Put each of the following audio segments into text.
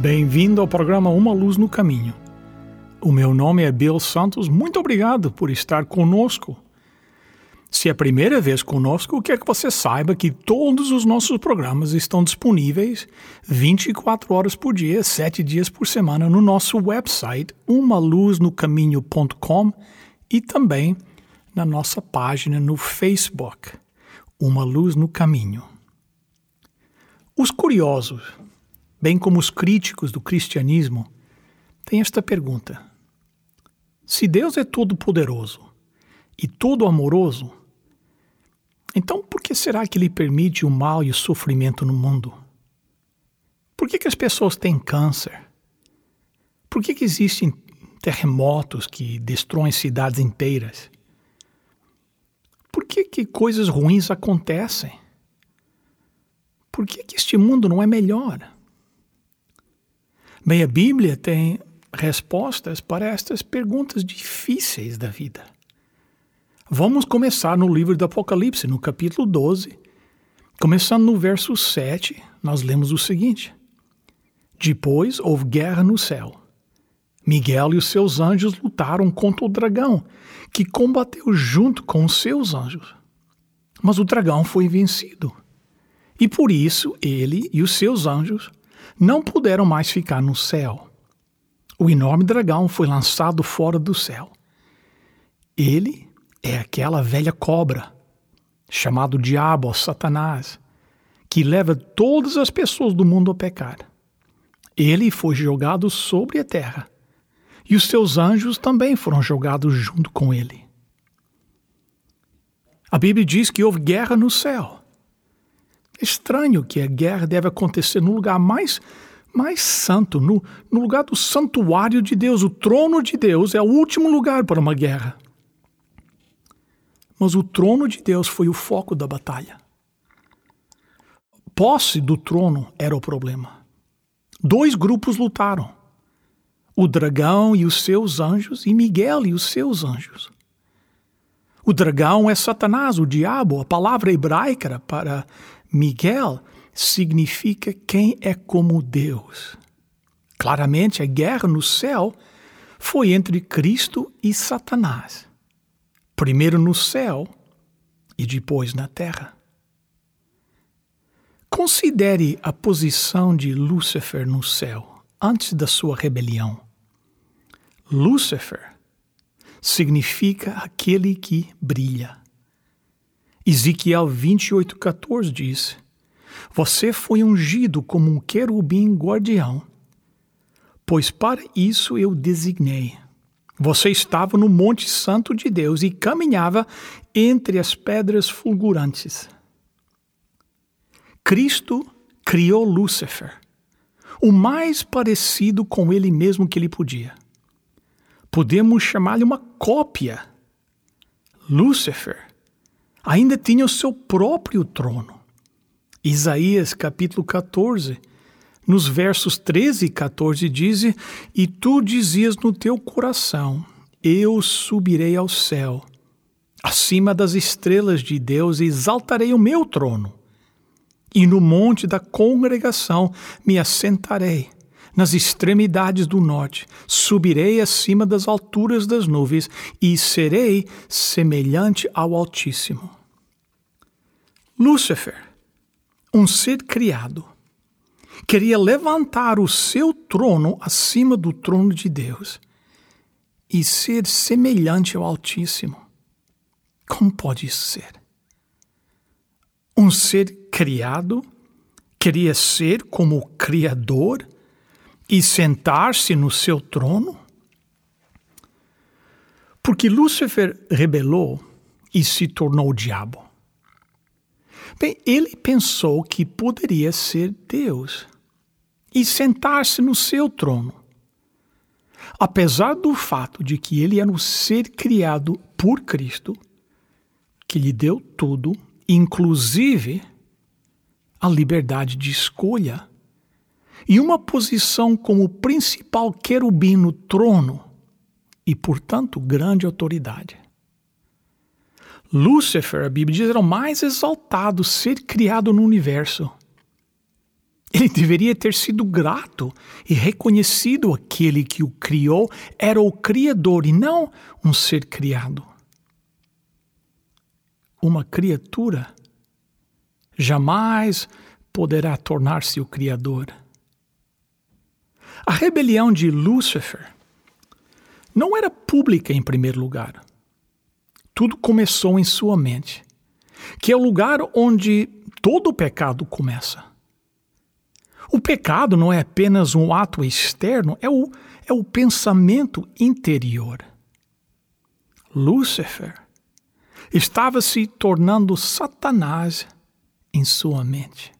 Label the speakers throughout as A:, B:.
A: Bem-vindo ao programa Uma Luz no Caminho. O meu nome é Bill Santos. Muito obrigado por estar conosco. Se é a primeira vez conosco, quero que você saiba que todos os nossos programas estão disponíveis 24 horas por dia, 7 dias por semana no nosso website umaluznocaminho.com e também na nossa página no Facebook, Uma Luz no Caminho. Os curiosos, bem como os críticos do cristianismo, têm esta pergunta: se Deus é todo-poderoso e todo-amoroso, então por que será que Ele permite o mal e o sofrimento no mundo? Por que, que as pessoas têm câncer? Por que, que existem terremotos que destroem cidades inteiras? Por que, que coisas ruins acontecem? Por que, que este mundo não é melhor? Bem, a Bíblia tem respostas para estas perguntas difíceis da vida. Vamos começar no livro do Apocalipse, no capítulo 12. Começando no verso 7, nós lemos o seguinte: Depois houve guerra no céu. Miguel e os seus anjos lutaram contra o dragão, que combateu junto com os seus anjos. Mas o dragão foi vencido. E por isso ele e os seus anjos não puderam mais ficar no céu o enorme dragão foi lançado fora do céu. Ele é aquela velha cobra, chamado Diabo ou Satanás, que leva todas as pessoas do mundo a pecar. Ele foi jogado sobre a terra, e os seus anjos também foram jogados junto com ele. A Bíblia diz que houve guerra no céu. Estranho que a guerra deve acontecer no lugar mais mais santo, no, no lugar do santuário de Deus. O trono de Deus é o último lugar para uma guerra. Mas o trono de Deus foi o foco da batalha. Posse do trono era o problema. Dois grupos lutaram: o dragão e os seus anjos, e Miguel e os seus anjos. O dragão é Satanás, o diabo. A palavra hebraica para Miguel significa quem é como Deus. Claramente, a guerra no céu foi entre Cristo e Satanás. Primeiro no céu e depois na terra. Considere a posição de Lúcifer no céu antes da sua rebelião. Lúcifer significa aquele que brilha. Ezequiel 28,14 diz: você foi ungido como um querubim guardião, pois para isso eu designei. Você estava no Monte Santo de Deus e caminhava entre as pedras fulgurantes. Cristo criou Lúcifer, o mais parecido com ele mesmo que ele podia. Podemos chamar-lhe uma cópia. Lúcifer ainda tinha o seu próprio trono. Isaías capítulo 14, nos versos 13 e 14 diz: E tu dizias no teu coração: Eu subirei ao céu, acima das estrelas de Deus, e exaltarei o meu trono. E no monte da congregação me assentarei, nas extremidades do norte, subirei acima das alturas das nuvens, e serei semelhante ao Altíssimo. Lúcifer um ser criado, queria levantar o seu trono acima do trono de Deus e ser semelhante ao Altíssimo. Como pode isso ser? Um ser criado queria ser como o Criador e sentar-se no seu trono? Porque Lúcifer rebelou e se tornou o diabo. Bem, ele pensou que poderia ser Deus e sentar-se no seu trono. Apesar do fato de que ele era um ser criado por Cristo, que lhe deu tudo, inclusive a liberdade de escolha, e uma posição como principal querubim no trono, e, portanto, grande autoridade. Lúcifer, a Bíblia diz, era o mais exaltado ser criado no universo. Ele deveria ter sido grato e reconhecido aquele que o criou era o Criador e não um ser criado. Uma criatura jamais poderá tornar-se o Criador. A rebelião de Lúcifer não era pública em primeiro lugar. Tudo começou em sua mente, que é o lugar onde todo o pecado começa. O pecado não é apenas um ato externo, é o, é o pensamento interior. Lúcifer estava se tornando Satanás em sua mente.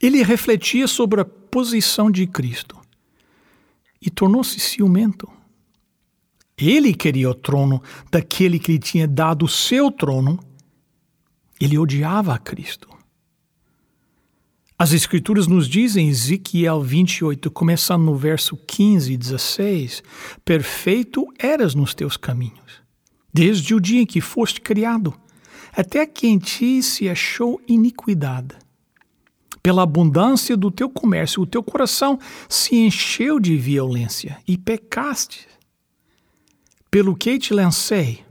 A: Ele refletia sobre a posição de Cristo e tornou-se ciumento. Ele queria o trono daquele que lhe tinha dado o seu trono. Ele odiava Cristo. As Escrituras nos dizem, Ezequiel 28, começando no verso 15 e 16: Perfeito eras nos teus caminhos, desde o dia em que foste criado, até que em ti se achou iniquidade. Pela abundância do teu comércio, o teu coração se encheu de violência e pecaste pelo que te lancei,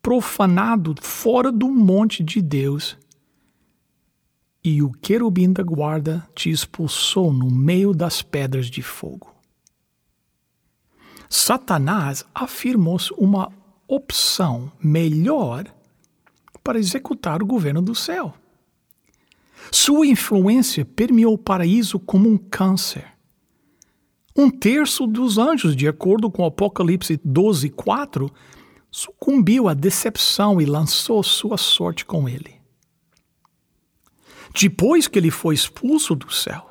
A: profanado fora do monte de Deus, e o querubim da guarda te expulsou no meio das pedras de fogo. Satanás afirmou-se uma opção melhor para executar o governo do céu. Sua influência permeou o paraíso como um câncer um terço dos anjos, de acordo com Apocalipse 12, 4, sucumbiu à decepção e lançou sua sorte com ele. Depois que ele foi expulso do céu,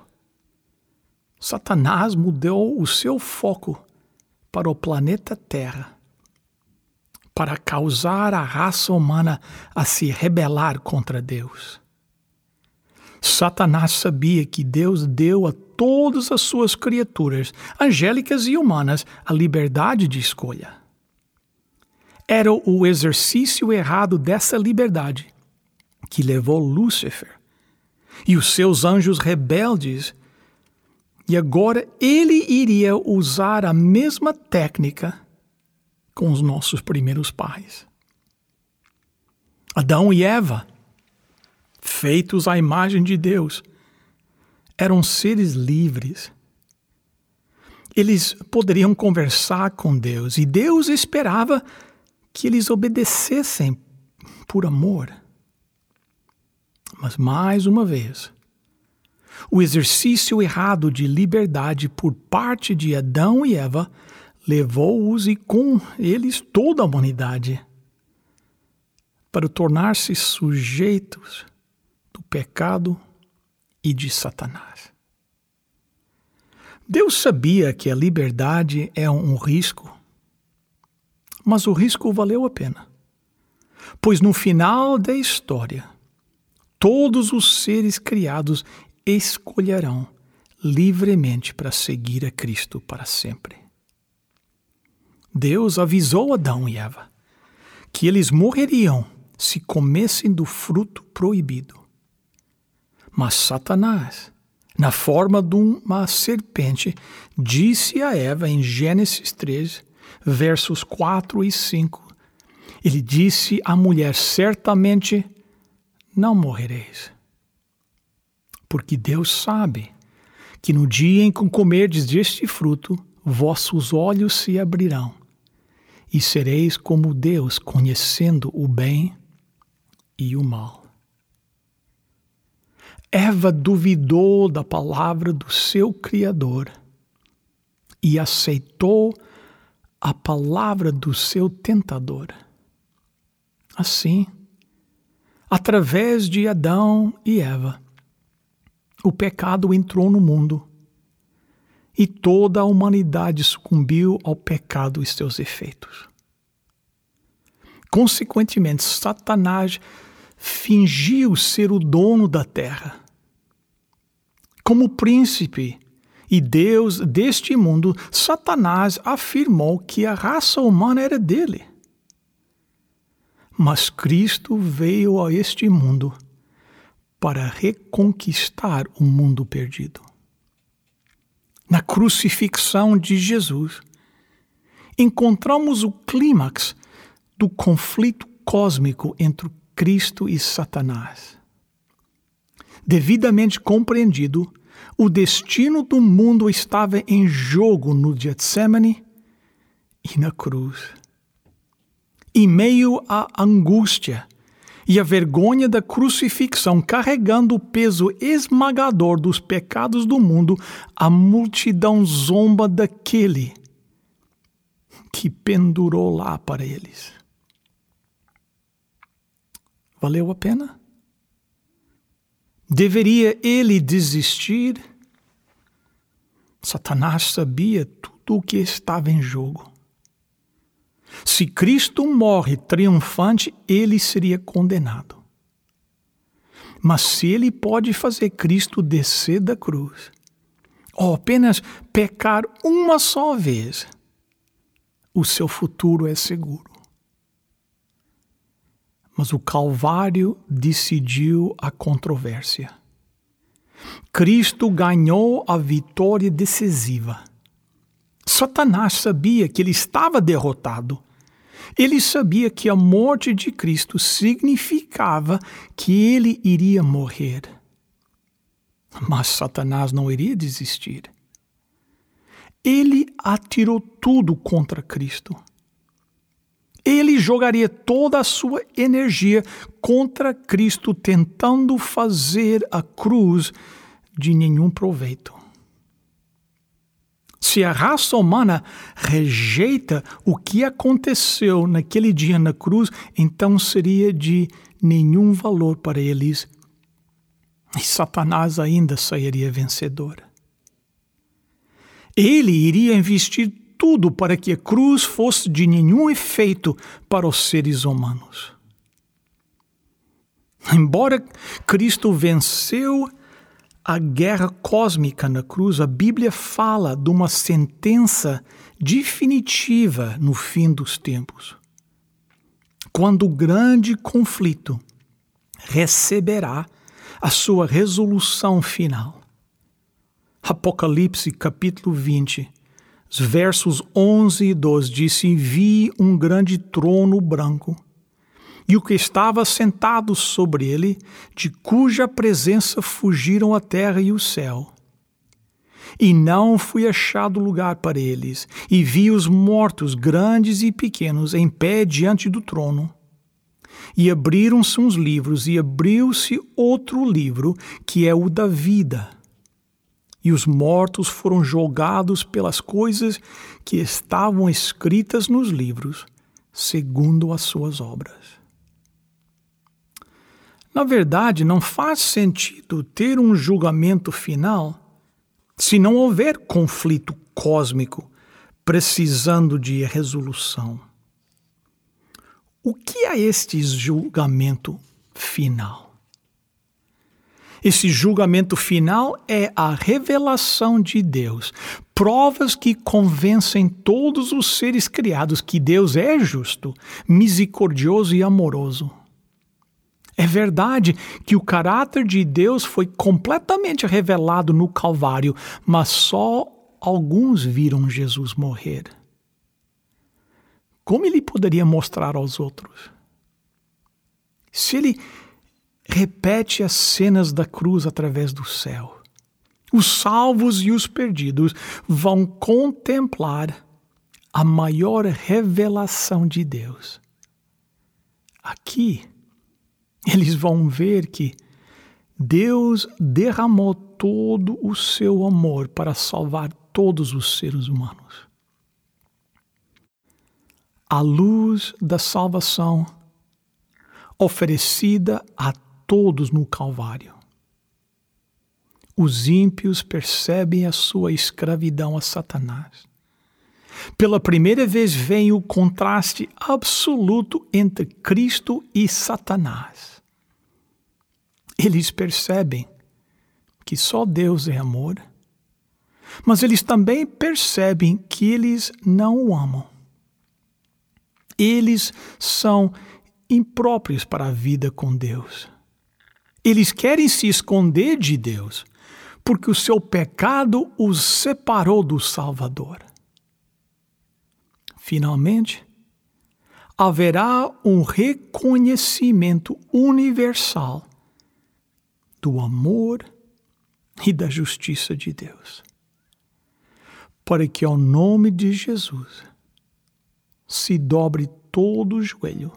A: Satanás mudou o seu foco para o planeta Terra, para causar a raça humana a se rebelar contra Deus. Satanás sabia que Deus deu a todas as suas criaturas, angélicas e humanas, a liberdade de escolha. Era o exercício errado dessa liberdade que levou Lúcifer e os seus anjos rebeldes. E agora ele iria usar a mesma técnica com os nossos primeiros pais. Adão e Eva feitos à imagem de Deus. Eram seres livres. Eles poderiam conversar com Deus e Deus esperava que eles obedecessem por amor. Mas, mais uma vez, o exercício errado de liberdade por parte de Adão e Eva levou-os e com eles toda a humanidade para tornar-se sujeitos pecado e de Satanás. Deus sabia que a liberdade é um risco, mas o risco valeu a pena, pois no final da história, todos os seres criados escolherão livremente para seguir a Cristo para sempre. Deus avisou Adão e Eva que eles morreriam se comessem do fruto proibido. Mas Satanás, na forma de uma serpente, disse a Eva em Gênesis 3, versos 4 e 5. Ele disse à mulher: Certamente não morrereis. Porque Deus sabe que no dia em que comerdes deste fruto, vossos olhos se abrirão e sereis como Deus, conhecendo o bem e o mal. Eva duvidou da palavra do seu Criador e aceitou a palavra do seu tentador. Assim, através de Adão e Eva, o pecado entrou no mundo e toda a humanidade sucumbiu ao pecado e seus efeitos. Consequentemente, Satanás fingiu ser o dono da terra. Como príncipe e Deus deste mundo, Satanás afirmou que a raça humana era dele. Mas Cristo veio a este mundo para reconquistar o mundo perdido. Na crucifixão de Jesus, encontramos o clímax do conflito cósmico entre Cristo e Satanás. Devidamente compreendido, o destino do mundo estava em jogo no Getsemane e na cruz em meio à angústia e à vergonha da crucifixão, carregando o peso esmagador dos pecados do mundo, a multidão zomba daquele que pendurou lá para eles. Valeu a pena? Deveria ele desistir? Satanás sabia tudo o que estava em jogo. Se Cristo morre triunfante, ele seria condenado. Mas se ele pode fazer Cristo descer da cruz, ou apenas pecar uma só vez, o seu futuro é seguro. Mas o Calvário decidiu a controvérsia. Cristo ganhou a vitória decisiva. Satanás sabia que ele estava derrotado. Ele sabia que a morte de Cristo significava que ele iria morrer. Mas Satanás não iria desistir. Ele atirou tudo contra Cristo. Ele jogaria toda a sua energia contra Cristo, tentando fazer a cruz de nenhum proveito. Se a raça humana rejeita o que aconteceu naquele dia na cruz, então seria de nenhum valor para eles e Satanás ainda sairia vencedor. Ele iria investir tudo para que a cruz fosse de nenhum efeito para os seres humanos. Embora Cristo venceu a guerra cósmica na cruz, a Bíblia fala de uma sentença definitiva no fim dos tempos. Quando o grande conflito receberá a sua resolução final. Apocalipse capítulo 20, versos 11 e 12 diz: Vi um grande trono branco e o que estava sentado sobre ele, de cuja presença fugiram a terra e o céu. E não foi achado lugar para eles, e vi os mortos, grandes e pequenos, em pé diante do trono. E abriram-se uns livros, e abriu-se outro livro, que é o da vida. E os mortos foram julgados pelas coisas que estavam escritas nos livros, segundo as suas obras. Na verdade, não faz sentido ter um julgamento final se não houver conflito cósmico precisando de resolução. O que é este julgamento final? Esse julgamento final é a revelação de Deus, provas que convencem todos os seres criados que Deus é justo, misericordioso e amoroso. É verdade que o caráter de Deus foi completamente revelado no Calvário, mas só alguns viram Jesus morrer. Como ele poderia mostrar aos outros? Se ele repete as cenas da cruz através do céu, os salvos e os perdidos vão contemplar a maior revelação de Deus. Aqui, eles vão ver que Deus derramou todo o seu amor para salvar todos os seres humanos. A luz da salvação, oferecida a todos no Calvário. Os ímpios percebem a sua escravidão a Satanás. Pela primeira vez vem o contraste absoluto entre Cristo e Satanás. Eles percebem que só Deus é amor, mas eles também percebem que eles não o amam. Eles são impróprios para a vida com Deus. Eles querem se esconder de Deus, porque o seu pecado os separou do Salvador. Finalmente, haverá um reconhecimento universal do amor e da justiça de Deus, para que ao nome de Jesus se dobre todo o joelho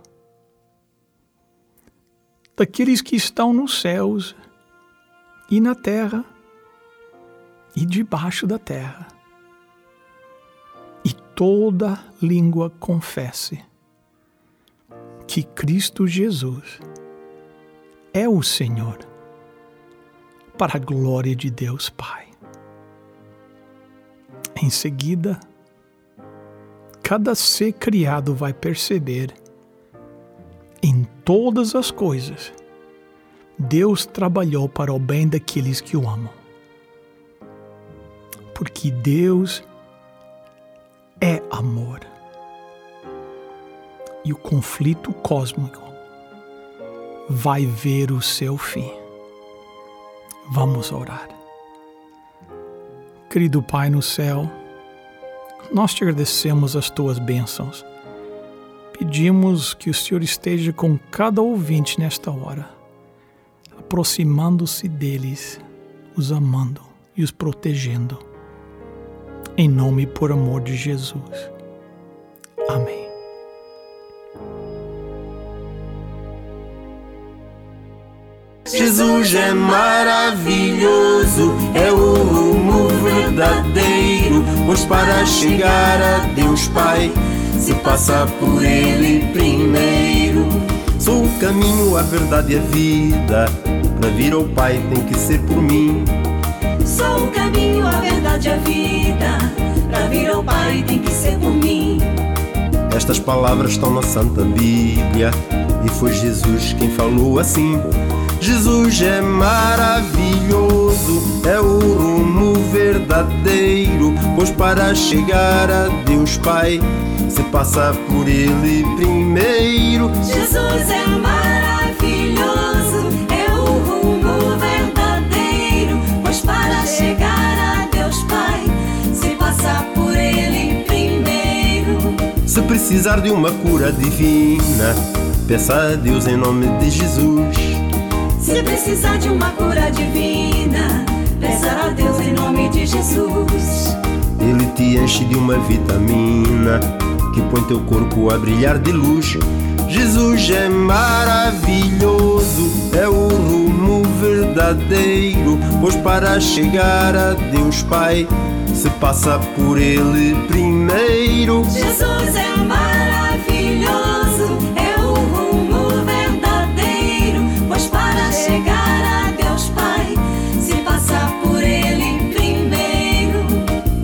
A: daqueles que estão nos céus e na terra e debaixo da terra. E toda língua confesse que Cristo Jesus é o Senhor, para a glória de Deus Pai. Em seguida, cada ser criado vai perceber em todas as coisas, Deus trabalhou para o bem daqueles que o amam. Porque Deus é amor. E o conflito cósmico vai ver o seu fim. Vamos orar. Querido Pai no céu, nós te agradecemos as tuas bênçãos Pedimos que o Senhor esteja com cada ouvinte nesta hora, aproximando-se deles, os amando e os protegendo. Em nome e por amor de Jesus. Amém.
B: Jesus é maravilhoso, é o rumo verdadeiro, pois para chegar a Deus Pai se passa por ele primeiro. Sou o caminho, a verdade e a vida. Pra vir ao Pai tem que ser por mim.
C: Sou o caminho, a verdade e a vida. Pra vir ao Pai tem que ser por mim.
B: Estas palavras estão na Santa Bíblia. E foi Jesus quem falou assim. Jesus é maravilhoso, é o rumo verdadeiro, pois para chegar a Deus Pai se passa por ele primeiro.
C: Jesus é maravilhoso, é o rumo verdadeiro, pois para chegar a Deus Pai se passa por ele primeiro.
B: Se precisar de uma cura divina, peça a Deus em nome de Jesus.
C: Se precisar de uma cura divina, peça a Deus em nome de Jesus.
B: Ele te enche de uma vitamina põe teu corpo a brilhar de luz. Jesus é maravilhoso, é o rumo verdadeiro, pois para chegar a Deus Pai se passa por Ele primeiro.
C: Jesus é maravilhoso, é o rumo verdadeiro, pois para chegar a Deus Pai se passa por Ele primeiro.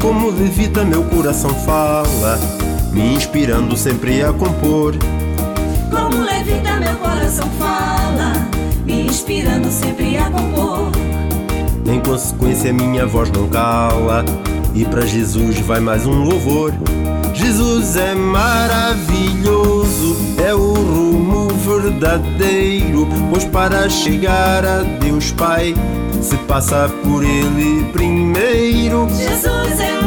B: Como levita meu coração fala me inspirando sempre a compor.
C: Como levita meu coração fala, me inspirando sempre a compor.
B: Em consequência, minha voz não cala, e para Jesus vai mais um louvor. Jesus é maravilhoso, é o rumo verdadeiro, pois para chegar a Deus Pai se passa por Ele primeiro.
C: Jesus é
B: é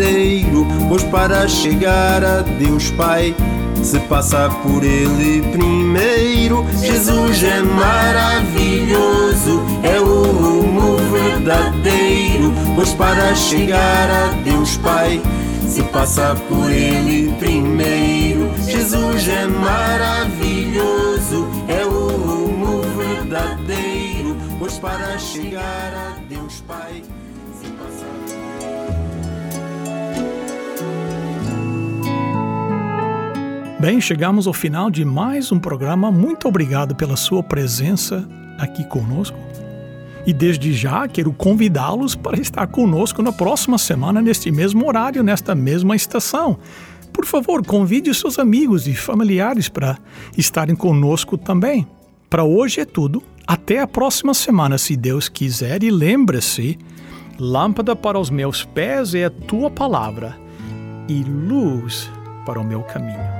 B: verdadeiro, pois para chegar a Deus Pai se passa por ele primeiro. Jesus é maravilhoso, é o rumo verdadeiro, pois para chegar a Deus Pai se passa por ele primeiro. Jesus é maravilhoso, é o rumo verdadeiro, pois para chegar a Deus Pai
A: Bem, chegamos ao final de mais um programa. Muito obrigado pela sua presença aqui conosco. E desde já quero convidá-los para estar conosco na próxima semana, neste mesmo horário, nesta mesma estação. Por favor, convide seus amigos e familiares para estarem conosco também. Para hoje é tudo. Até a próxima semana, se Deus quiser. E lembre-se: lâmpada para os meus pés é a tua palavra e luz para o meu caminho.